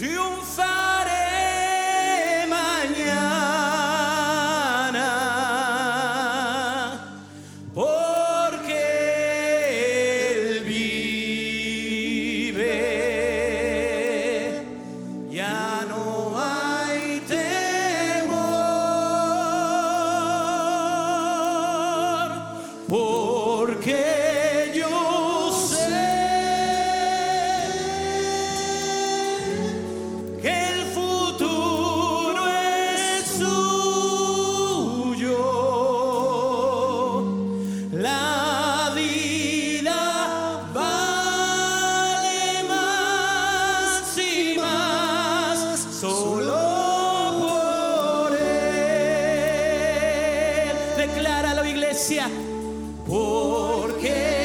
de porque